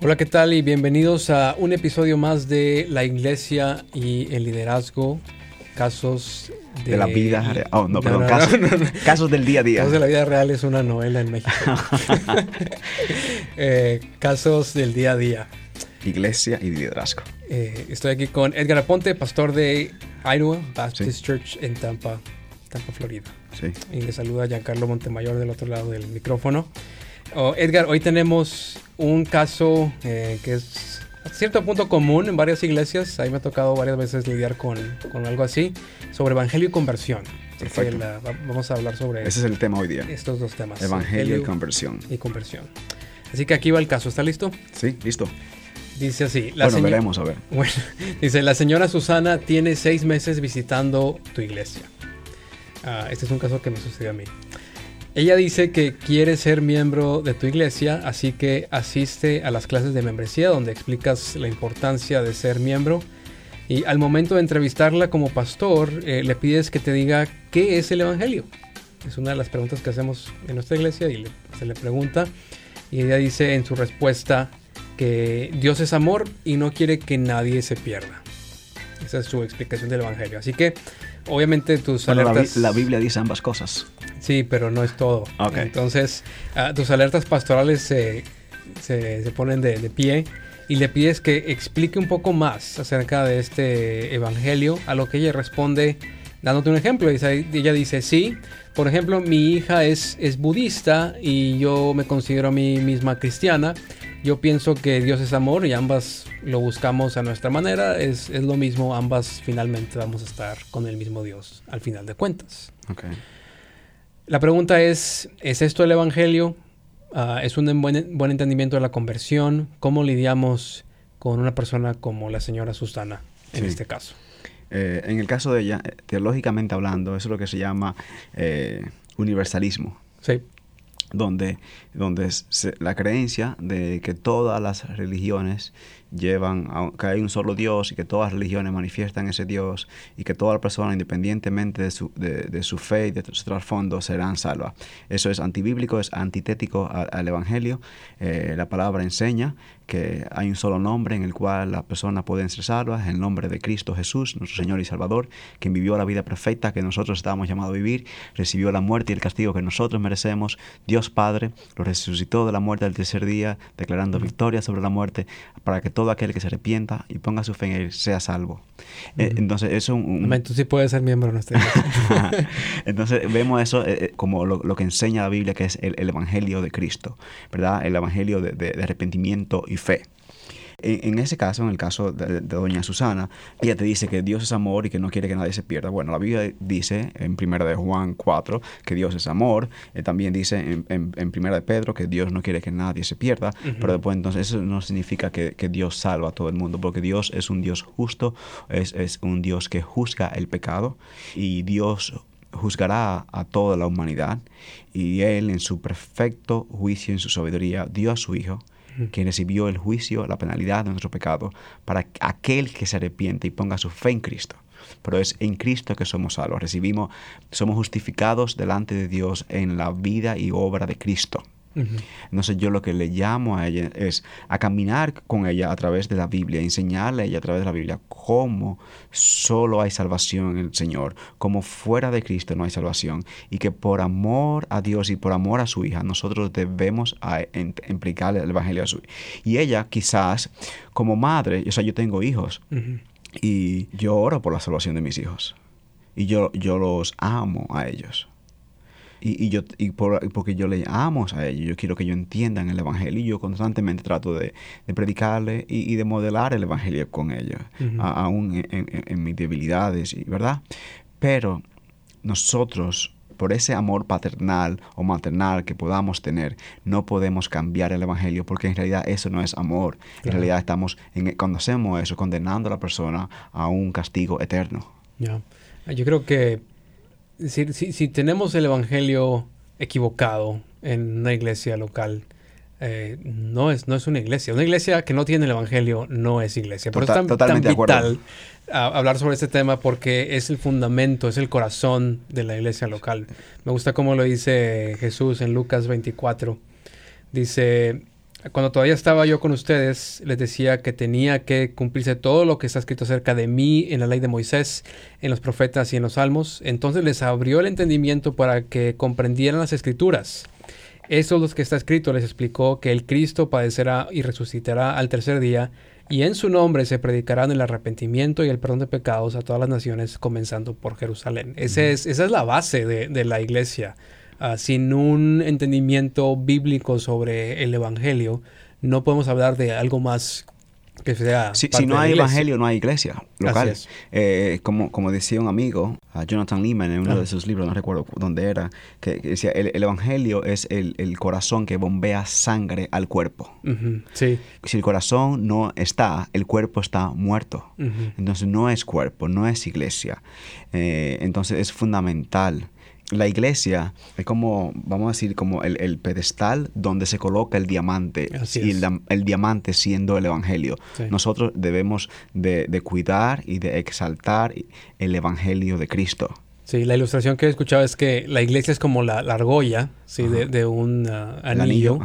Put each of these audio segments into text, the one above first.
Hola, ¿qué tal? Y bienvenidos a un episodio más de La Iglesia y el Liderazgo, casos de, De la vida real. Oh, no, perdón. no, casos, no, no, no. casos del día a día. Casos de la vida real es una novela en México. Eh, casos del día a día. Iglesia y liderazgo. Eh, estoy aquí con Edgar Aponte, pastor de Iowa Baptist Sí. Church en Tampa, Tampa, Florida. Sí. Y le saluda Giancarlo Montemayor del otro lado del micrófono. Oh, Edgar, hoy tenemos un caso eh, que es a cierto punto común en varias iglesias. Ahí me ha tocado varias veces lidiar con, con algo así, sobre evangelio y conversión. Perfecto. la- vamos a hablar sobre Ese es el tema hoy día. estos dos temas. Evangelio y conversión. y conversión. Así que aquí va el caso. ¿Está listo? Sí, listo. Dice así. La bueno, veremos, a ver. Bueno, dice, la señora Susana tiene seis meses visitando tu iglesia. Ah, este es un caso que me sucedió a mí. Ella dice que quiere ser miembro de tu iglesia, así que asiste a las clases de membresía donde explicas la importancia de ser miembro. Y al momento de entrevistarla como pastor, eh, le pides que te diga qué es el Evangelio. Es una de las preguntas que hacemos en nuestra iglesia y se le pregunta. Y ella dice en su respuesta que Dios es amor y no quiere que nadie se pierda. Esa es su explicación del Evangelio. Así que, obviamente, tus Bueno, alertas... la Biblia dice ambas cosas. Sí, pero no es todo. Entonces, ah, tus alertas pastorales se, se- se ponen de, de pie y le pides que explique un poco más acerca de este evangelio, a lo que ella responde dándote un ejemplo. Ella dice, sí, por ejemplo, mi hija es, es budista y yo me considero a mí misma cristiana. Yo pienso que Dios es amor y ambas lo buscamos a nuestra manera. Es, es lo mismo, ambas finalmente vamos a estar con el mismo Dios al final de cuentas. Ok. La pregunta es, ¿es esto el Evangelio? Ah, ¿Es un buen, buen entendimiento de la conversión? ¿Cómo lidiamos con una persona como la señora Susana en Sí. este caso? Eh, en el caso de ella, eh, teológicamente hablando, eso es lo que se llama eh, universalismo. Sí, donde, donde se- la creencia de que todas las religiones llevan a que hay un solo Dios y que todas las religiones manifiestan ese Dios y que toda persona, independientemente de su, de, su fe y de su trasfondo, serán salvas. Eso es antibíblico, es antitético al Evangelio. Eh, la palabra enseña que hay un solo nombre en el cual las personas pueden ser salvas, el nombre de Cristo Jesús, nuestro Señor y Salvador, quien vivió la vida perfecta que nosotros estábamos llamados a vivir, recibió la muerte y el castigo que nosotros merecemos. Dios Padre lo resucitó de la muerte al tercer día, declarando victoria sobre la muerte, para que todo aquel que se arrepienta y ponga su fe en Él sea salvo. Eh, Ujú. entonces, eso es un, un- tú sí puedes ser miembro de nuestra iglesia. Entonces vemos eso eh, eh, como lo, lo que enseña la Biblia, que es el, el Evangelio de Cristo, ¿verdad? El Evangelio de, de- de arrepentimiento y fe. En, en ese caso, en el caso de, de doña Susana, ella te dice que Dios es amor y que no quiere que nadie se pierda. Bueno, la Biblia dice en 1 de Juan 4 que Dios es amor. Eh, también dice en, en, en 1 de Pedro que Dios no quiere que nadie se pierda. Pero después entonces eso no significa que, que Dios salva a todo el mundo, porque Dios es un Dios justo, es, es un Dios que juzga el pecado y Dios juzgará a toda la humanidad y Él en su perfecto juicio, en su sabiduría, dio a su Hijo. Quien recibió el juicio, la penalidad de nuestro pecado, para aquel que se arrepiente y ponga su fe en Cristo. Pero es en Cristo que somos salvos, recibimos, somos justificados delante de Dios en la vida y obra de Cristo. Entonces yo lo que le llamo a ella es a caminar con ella a través de la Biblia, enseñarle a ella a través de la Biblia cómo solo hay salvación en el Señor, cómo fuera de Cristo no hay salvación y que por amor a Dios y por amor a su hija nosotros debemos implicarle el Evangelio a su hija. Y ella quizás como madre, o sea, yo tengo hijos y yo oro por la salvación de mis hijos y yo, yo los amo a ellos. Y, y yo, y por- y porque yo le amo a ellos, yo quiero que ellos entiendan el Evangelio y yo constantemente trato de, de predicarle y, y de modelar el Evangelio con ellos, Ujú. a- aún en, en- en mis debilidades, ¿verdad? Pero nosotros, por ese amor paternal o maternal que podamos tener, no podemos cambiar el Evangelio porque en realidad eso no es amor. En Claro. realidad estamos, en, cuando hacemos eso, condenando a la persona a un castigo eterno. Ya. Yo creo que si, si- si tenemos el evangelio equivocado en una iglesia local, eh, no, es, no es una iglesia. Una iglesia que no tiene el evangelio no es iglesia. Por eso Total- es tan, totalmente tan vital ah, hablar sobre este tema porque es el fundamento, es el corazón de la iglesia local. Me gusta cómo lo dice Jesús en Lucas 24. Dice, cuando todavía estaba yo con ustedes, les decía que tenía que cumplirse todo lo que está escrito acerca de mí en la ley de Moisés, en los profetas y en los salmos. Entonces les abrió el entendimiento para que comprendieran las escrituras. Eso es lo que está escrito, les explicó que el Cristo padecerá y resucitará al tercer día, y en su nombre se predicarán el arrepentimiento y el perdón de pecados a todas las naciones, comenzando por Jerusalén. Ese es, esa es la base de, de la iglesia. Ah, sin un entendimiento bíblico sobre el Evangelio, no podemos hablar de algo más que sea... Si, no hay Evangelio, no hay iglesia local. Eh, como, como decía un amigo, Jonathan Lehman, en uno de sus libros, no recuerdo dónde era, que, decía, el, Evangelio es el, corazón que bombea sangre al cuerpo. sí. Si el corazón no está, el cuerpo está muerto. Entonces no es cuerpo, no es iglesia. Eh, entonces es fundamental la iglesia es como, vamos a decir, como el, pedestal donde se coloca el diamante y el, diamante siendo el evangelio. Nosotros debemos de, cuidar y de exaltar el evangelio de Cristo. Sí, la ilustración que he escuchado es que la iglesia es como la, argolla ¿sí? de, un uh, anillo,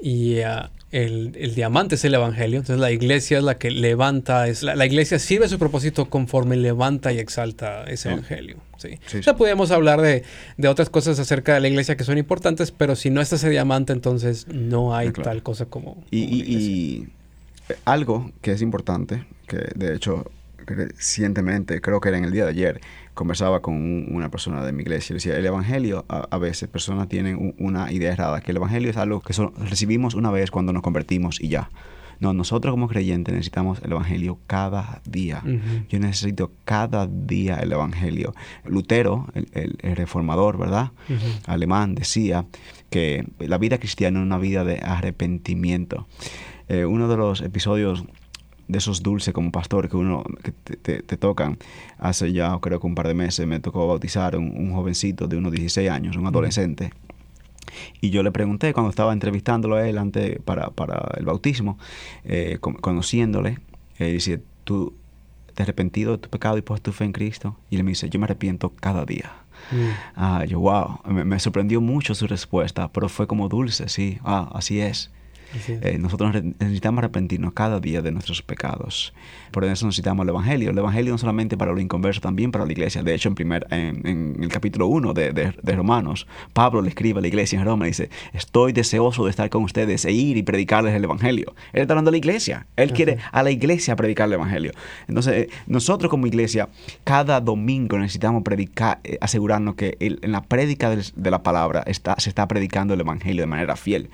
y uh, el, diamante es el evangelio. Entonces la iglesia es la que levanta, es la, iglesia sirve a su propósito conforme levanta y exalta ese evangelio. ¿sí? Ya podemos hablar de, otras cosas acerca de la iglesia que son importantes, pero si no está ese diamante, entonces no hay tal cosa como... Y, y, algo que es importante, que de hecho recientemente, creo que era en el día de ayer, conversaba con una persona de mi iglesia y decía, el Evangelio, a, veces personas tienen una idea errada, que el Evangelio es algo que recibimos una vez cuando nos convertimos y ya. No, nosotros como creyentes necesitamos el Evangelio cada día. Yo necesito cada día el Evangelio. Lutero, el, reformador, ¿verdad? Alemán, decía que la vida cristiana es una vida de arrepentimiento. Eh, uno de los episodios de esos dulces como pastor que uno que te, tocan. Hace ya creo que un par de meses me tocó bautizar un, un jovencito de unos 16 años, un adolescente. Y yo le pregunté cuando estaba entrevistándolo a él antes para, para el bautismo, eh, conociéndole, eh, dice, ¿tú te has arrepentido de tu pecado y puesto tu fe en Cristo? Y él me dice, yo me arrepiento cada día. Mm. Ah, yo, wow, me, me, sorprendió mucho su respuesta, pero fue como dulce, sí, ah, así es. Eh, nosotros necesitamos arrepentirnos cada día de nuestros pecados. Por eso necesitamos el Evangelio. El Evangelio no solamente para los inconversos, también para la iglesia. De hecho, en, primer, en, el capítulo 1 de, de, Romanos, Pablo le escribe a la iglesia en Roma y dice, estoy deseoso de estar con ustedes e ir y predicarles el Evangelio. Él está hablando a la iglesia. Él quiere a la iglesia predicar el Evangelio. Entonces, eh, nosotros como iglesia, cada domingo necesitamos predicar, eh, asegurarnos que en la prédica de, la palabra está, se está predicando el Evangelio de manera fiel.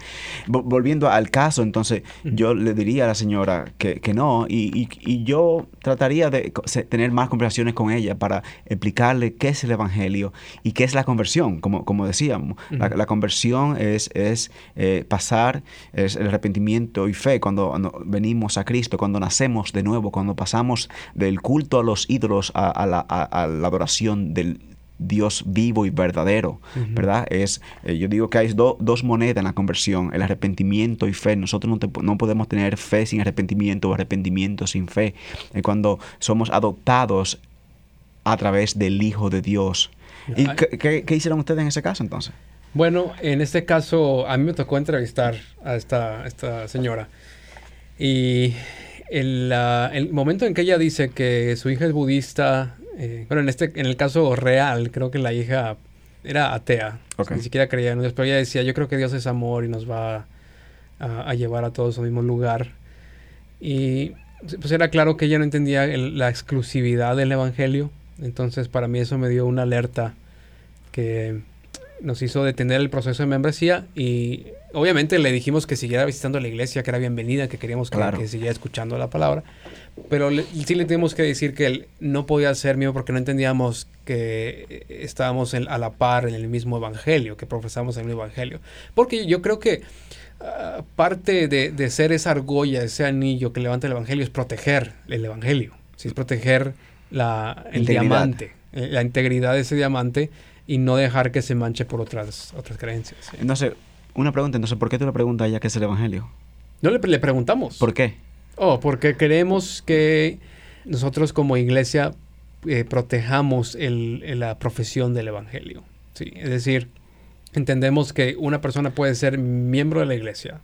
volviendo al caso, entonces yo le diría a la señora que, no y, yo trataría de tener más conversaciones con ella para explicarle qué es el Evangelio y qué es la conversión, como, como decíamos. la, conversión es, es eh, pasar, es el arrepentimiento y fe cuando, venimos a Cristo, cuando nacemos de nuevo, cuando pasamos del culto a los ídolos a, la, a la adoración del Dios vivo y verdadero, ¿verdad? Es, eh, yo digo que hay dos monedas en la conversión, el arrepentimiento y fe. Nosotros no, podemos tener fe sin arrepentimiento o arrepentimiento sin fe. Eh, cuando somos adoptados a través del Hijo de Dios. ¿Y qué, hicieron ustedes en ese caso entonces? Bueno, en este caso a mí me tocó entrevistar a esta, esta señora. Y el, el momento en que ella dice que su hija es budista, eh, bueno, en, este, en el caso real, creo que la hija era atea. ni siquiera creía en Dios, pero ella decía, yo creo que Dios es amor y nos va a, llevar a todos al mismo lugar. Y pues era claro que ella no entendía la exclusividad del Evangelio. Entonces para mí eso me dio una alerta que nos hizo detener el proceso de membresía y obviamente le dijimos que siguiera visitando la iglesia, que era bienvenida, que queríamos que, siguiera escuchando la palabra, pero sí le tenemos que decir que él no podía ser mío porque no entendíamos que estábamos a la par en el mismo evangelio, que profesamos el mismo evangelio. Porque yo creo que ah, parte de, ser esa argolla, ese anillo que levanta el evangelio es proteger el evangelio, es proteger la, el diamante, eh, la integridad de ese diamante y no dejar que se manche por otras, otras creencias. Entonces, una pregunta, entonces, ¿por qué tú le preguntas a ella qué es el Evangelio? No le, le preguntamos. ¿Por qué? Oh, porque queremos que nosotros como iglesia eh, protejamos el, la profesión del Evangelio. ¿sí? Es decir, entendemos que una persona puede ser miembro de la iglesia,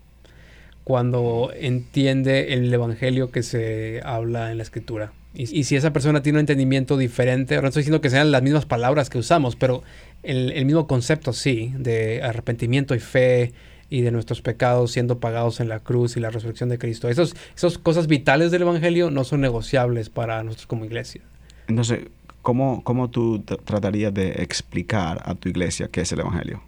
cuando entiende el evangelio que se habla en la escritura. Y, si esa persona tiene un entendimiento diferente, no estoy diciendo que sean las mismas palabras que usamos, pero el, mismo concepto sí, de arrepentimiento y fe, y de nuestros pecados siendo pagados en la cruz y la resurrección de Cristo. Esas esos cosas vitales del Evangelio no son negociables para nosotros como iglesia. Entonces, ¿cómo, cómo tú tratarías de explicar a tu iglesia qué es el Evangelio?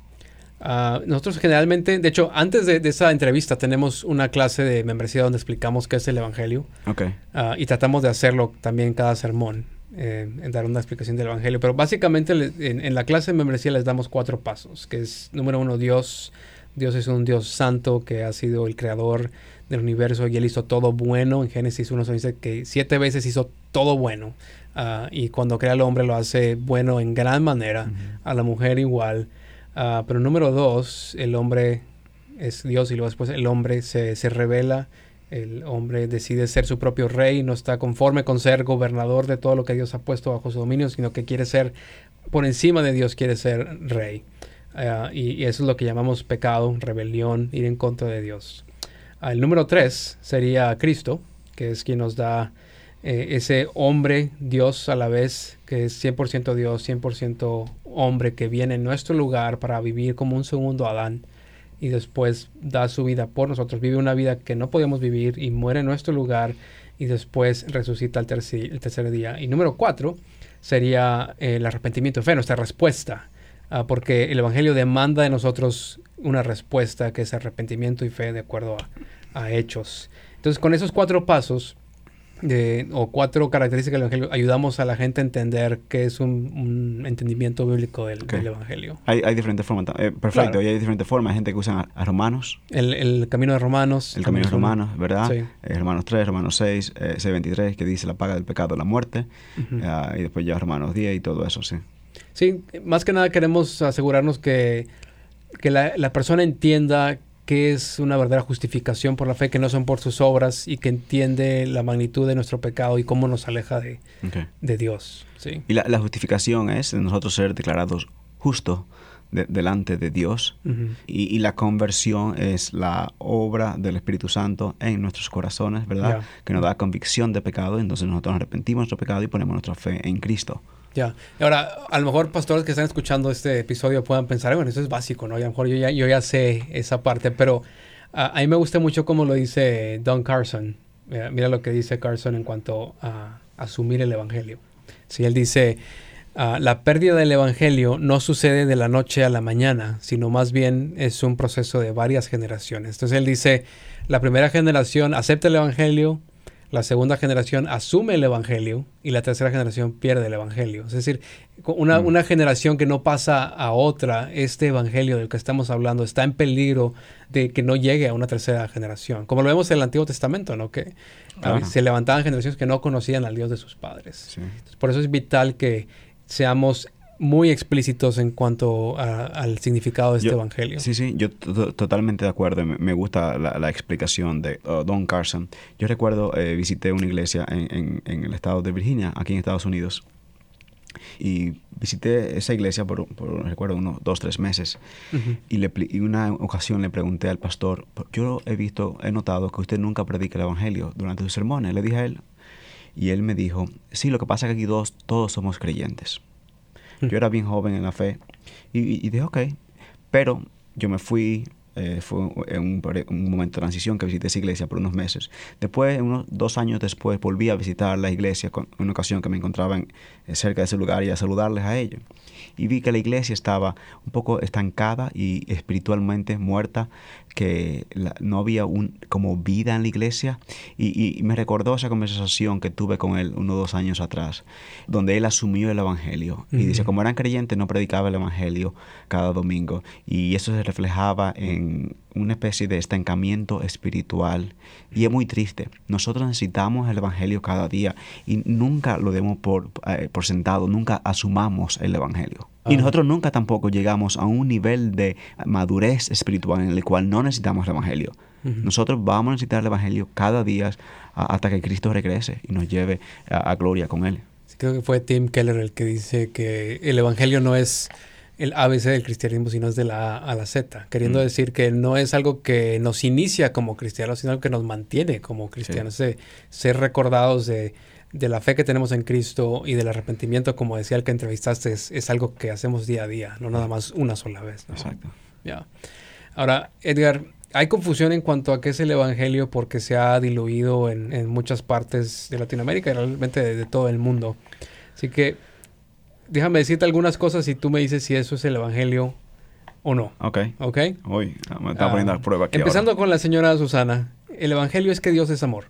Ah, nosotros generalmente, de hecho, antes de, esa entrevista tenemos una clase de membresía donde explicamos qué es el Evangelio. Okay. Uh, y tratamos de hacerlo también cada sermón, eh, en dar una explicación del Evangelio. Pero básicamente en, en, la clase de membresía les damos cuatro pasos, que es, número uno, Dios Dios es un Dios santo que ha sido el creador del universo y él hizo todo bueno. En Génesis 1 se dice que siete veces hizo todo bueno. Ah, y cuando crea al hombre lo hace bueno en gran manera, a la mujer igual. Uh, pero número dos, el hombre es Dios y luego después el hombre se, se revela. El hombre decide ser su propio rey, no está conforme con ser gobernador de todo lo que Dios ha puesto bajo su dominio, sino que quiere ser por encima de Dios, quiere ser rey. Eh, y, eso es lo que llamamos pecado, rebelión, ir en contra de Dios. Ah, el número tres sería Cristo, que es quien nos da eh, ese hombre, Dios a la vez, que es 100% Dios, 100% hombre, que viene en nuestro lugar para vivir como un segundo Adán y después da su vida por nosotros, vive una vida que no podíamos vivir y muere en nuestro lugar y después resucita el tercer, el tercer día. Y número cuatro sería el arrepentimiento de fe, nuestra respuesta. Ah, porque el Evangelio demanda de nosotros una respuesta que es arrepentimiento y fe de acuerdo a, hechos. Entonces, con esos cuatro pasos o cuatro características del Evangelio, ayudamos a la gente a entender qué es un, entendimiento bíblico del, Evangelio. Hay, diferentes formas. Eh, perfecto, y hay diferentes formas. Hay gente que usa a, Romanos. El, camino de Romanos. El camino de Romanos, ¿verdad? Sí. Eh, Romanos 3, Romanos 6, eh, 6, que dice la paga del pecado, la muerte. Ah, y después ya Romanos 10 y todo eso, sí. Sí, más que nada queremos asegurarnos que, que la, persona entienda que es una verdadera justificación por la fe, que no son por sus obras y que entiende la magnitud de nuestro pecado y cómo nos aleja de, de Dios. ¿sí? Y la, justificación es de nosotros ser declarados justos delante de Dios y, la conversión es la obra del Espíritu Santo en nuestros corazones, ¿verdad? Que nos da convicción de pecado, entonces nosotros arrepentimos de nuestro pecado y ponemos nuestra fe en Cristo. Ya. Ahora, a lo mejor pastores que están escuchando este episodio puedan pensar, bueno, eso es básico, ¿no? A lo mejor yo ya, yo sé esa parte, pero a mí me gusta mucho cómo lo dice Don Carson. Mira, lo que dice Carson en cuanto a asumir el Evangelio. Si él dice, ah, la pérdida del Evangelio no sucede de la noche a la mañana, sino más bien es un proceso de varias generaciones. Entonces él dice, la primera generación acepta el Evangelio, la segunda generación asume el Evangelio y la tercera generación pierde el Evangelio. Es decir, una, mm. una, generación que no pasa a otra, este Evangelio del que estamos hablando está en peligro de que no llegue a una tercera generación. Como lo vemos en el Antiguo Testamento, ¿no? Que se levantaban generaciones que no conocían al Dios de sus padres. por eso es vital que seamos muy explícitos en cuanto al significado de este evangelio. Sí, sí, yo totalmente de acuerdo. Me, gusta la, explicación de uh, Don Carson. Yo recuerdo, eh, visité una iglesia en, el estado de Virginia, aquí en Estados Unidos. Y visité esa iglesia por, recuerdo, unos dos, tres meses. y, le, y una ocasión le pregunté al pastor, yo he visto, he notado que usted nunca predica el evangelio durante sus sermones. Le dije a él, y él me dijo, sí, lo que pasa es que aquí dos, todos somos creyentes. Yo era bien joven en la fe y, dije, ok, pero yo me fui, eh, fue un, un, momento de transición que visité esa iglesia por unos meses. Después, unos dos años después, volví a visitar la iglesia con una ocasión que me encontraba en, cerca de ese lugar y a saludarles a ellos y vi que la iglesia estaba un poco estancada y espiritualmente muerta, que no había un, como vida en la iglesia. Y, me recordó esa conversación que tuve con él unos dos años atrás, donde él asumió el Evangelio. Y dice, como eran creyentes no predicaba el Evangelio cada domingo. Y eso se reflejaba en una especie de estancamiento espiritual. Y es muy triste. Nosotros necesitamos el Evangelio cada día y nunca lo demos por, eh, por sentado, nunca asumamos el Evangelio. Y nosotros nunca tampoco llegamos a un nivel de madurez espiritual en el cual no necesitamos el Evangelio. Nosotros vamos a necesitar el Evangelio cada día hasta que Cristo regrese y nos lleve a, gloria con Él. creo que fue Tim Keller el que dice que el Evangelio no es el ABC del cristianismo, sino es de la A a la Z, queriendo Mm. decir que no es algo que nos inicia como cristianos, sino algo que nos mantiene como cristianos. Ese- Ser recordados de, de la fe que tenemos en Cristo y del arrepentimiento, como decía el que entrevistaste, es, es algo que hacemos día a día, no nada más una sola vez. ¿no? Exacto. Ya. Ahora, Edgar, hay confusión en cuanto a qué es el Evangelio porque se ha diluido en, en muchas partes de Latinoamérica y realmente de, de todo el mundo. Así que déjame decirte algunas cosas y tú me dices si eso es el Evangelio o no. Ok. ¿Ok? Uy, me está Ah, poniendo a prueba aquí Empezando ahora. con la señora Susana. El Evangelio es que Dios es amor.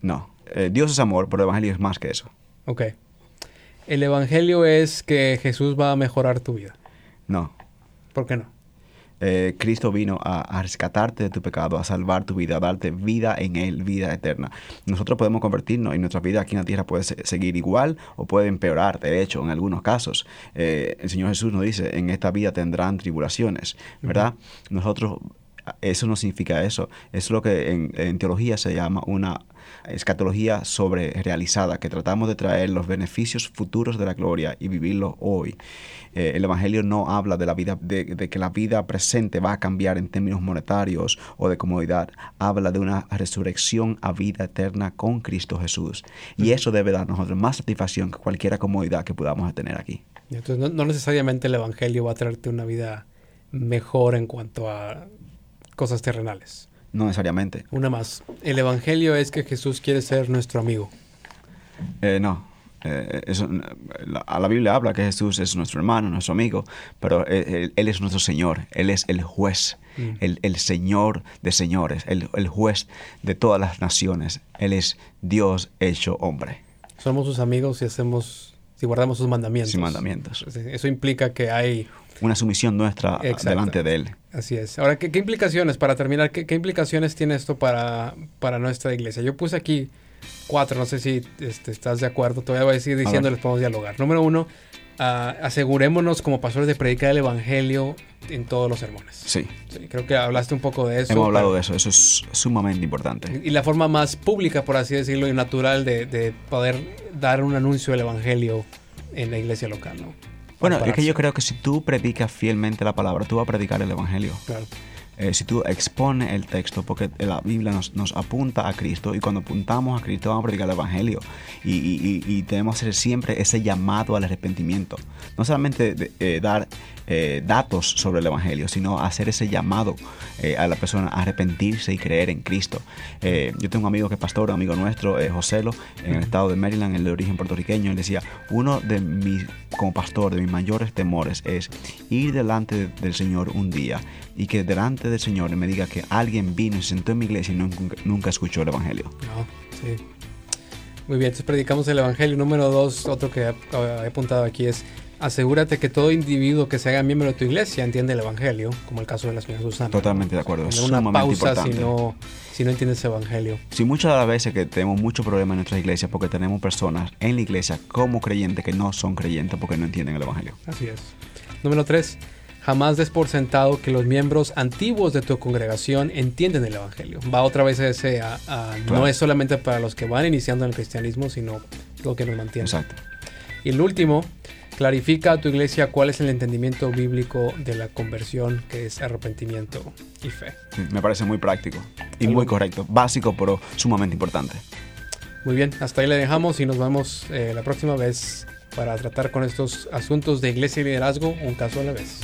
No. Eh, Dios es amor, pero el evangelio es más que eso. Ok. El Evangelio es que Jesús va a mejorar tu vida. No. ¿Por qué no? Eh, Cristo vino a, a rescatarte de tu pecado, a salvar tu vida, a darte vida en Él, vida eterna. Nosotros podemos convertirnos y nuestra vida aquí en la tierra puede se- seguir igual o puede empeorar, de hecho, en algunos casos. Eh, el Señor Jesús nos dice, en esta vida tendrán tribulaciones, ¿verdad? Nosotros, eso no significa eso. Eso es lo que en, en teología se llama una escatología sobre realizada, que tratamos de traer los beneficios futuros de la gloria y vivirlo hoy. Eh, el Evangelio no habla de la vida, de, de que la vida presente va a cambiar en términos monetarios o de comodidad. Habla de una resurrección a vida eterna con Cristo Jesús. Y eso debe darnos a nosotros más satisfacción que cualquier comodidad que podamos tener aquí. Entonces, no, no necesariamente el Evangelio va a traerte una vida mejor en cuanto a cosas terrenales. No necesariamente. Una más. El Evangelio es que Jesús quiere ser nuestro amigo. Eh, no. Eh, eso, la, la Biblia habla que Jesús es nuestro hermano, nuestro amigo, pero él, él- es nuestro Señor, Él es el juez, Mm. el, el Señor de señores, el, el juez de todas las naciones. Él es Dios hecho hombre, Somos sus amigos si hacemos, si guardamos sus mandamientos. sin mandamientos. Eso implica que hay, Una sumisión nuestra Exacto. delante de Él. así es. Ahora, ¿qué, qué implicaciones, para terminar, qué, qué implicaciones tiene esto para, para nuestra iglesia? Yo puse aquí cuatro, no sé si este, estás de acuerdo, todavía voy a seguir diciendo, ver. les podemos dialogar. Número uno, ah, asegurémonos como pastores de predicar el Evangelio en todos los sermones. Sí, Sí, creo que hablaste un poco de eso. hemos hablado pero- de eso, eso es sumamente importante. Y la forma más pública, por así decirlo, y natural de, de poder dar un anuncio del Evangelio en la iglesia local, ¿no? Bueno, es que yo creo que si tú predicas fielmente la palabra, tú vas a predicar el Evangelio. Claro. Eh, si tú expones el texto, porque la Biblia nos, nos apunta a Cristo y cuando apuntamos a Cristo vamos a predicar el Evangelio y, y- y- debemos hacer siempre ese llamado al arrepentimiento. No solamente de- eh, dar eh, datos sobre el Evangelio, sino hacer ese llamado a la persona a arrepentirse y creer en Cristo. Yo tengo un amigo que es pastor, un amigo nuestro, Joselo, en el estado de Maryland, el de origen puertorriqueño, él decía, uno de mis, como pastor, de mis mayores temores es ir delante de- del Señor un día y que delante del Señor me diga que alguien vino y se sentó en mi iglesia y nunca, nunca escuchó el Evangelio. No, sí. Muy bien, entonces predicamos el Evangelio. Número dos, otro que he, apuntado aquí es asegúrate que todo individuo que se haga miembro de tu iglesia entiende el Evangelio, como el caso de la señora Susana. Totalmente de acuerdo, es una sumamente pausa importante. si no, si no entiendes el Evangelio. Si muchas de las veces que tenemos muchos problemas en nuestras iglesias porque tenemos personas en la iglesia como creyentes que no son creyentes porque no entienden el Evangelio. Así es. Número 3. Jamás des por sentado que los miembros antiguos de tu congregación entienden el Evangelio. Va otra vez a ese, a- a- no Claro. es solamente para los que van iniciando en el cristianismo, sino lo que nos mantiene. Exacto. Y el último, clarifica a tu iglesia cuál es el entendimiento bíblico de la conversión, que es arrepentimiento y fe. Sí, Me parece muy práctico y Algo- muy correcto. Básico, pero sumamente importante. Muy bien, hasta ahí le dejamos y nos vemos eh, la próxima vez para tratar con estos asuntos de iglesia y liderazgo, un caso a la vez.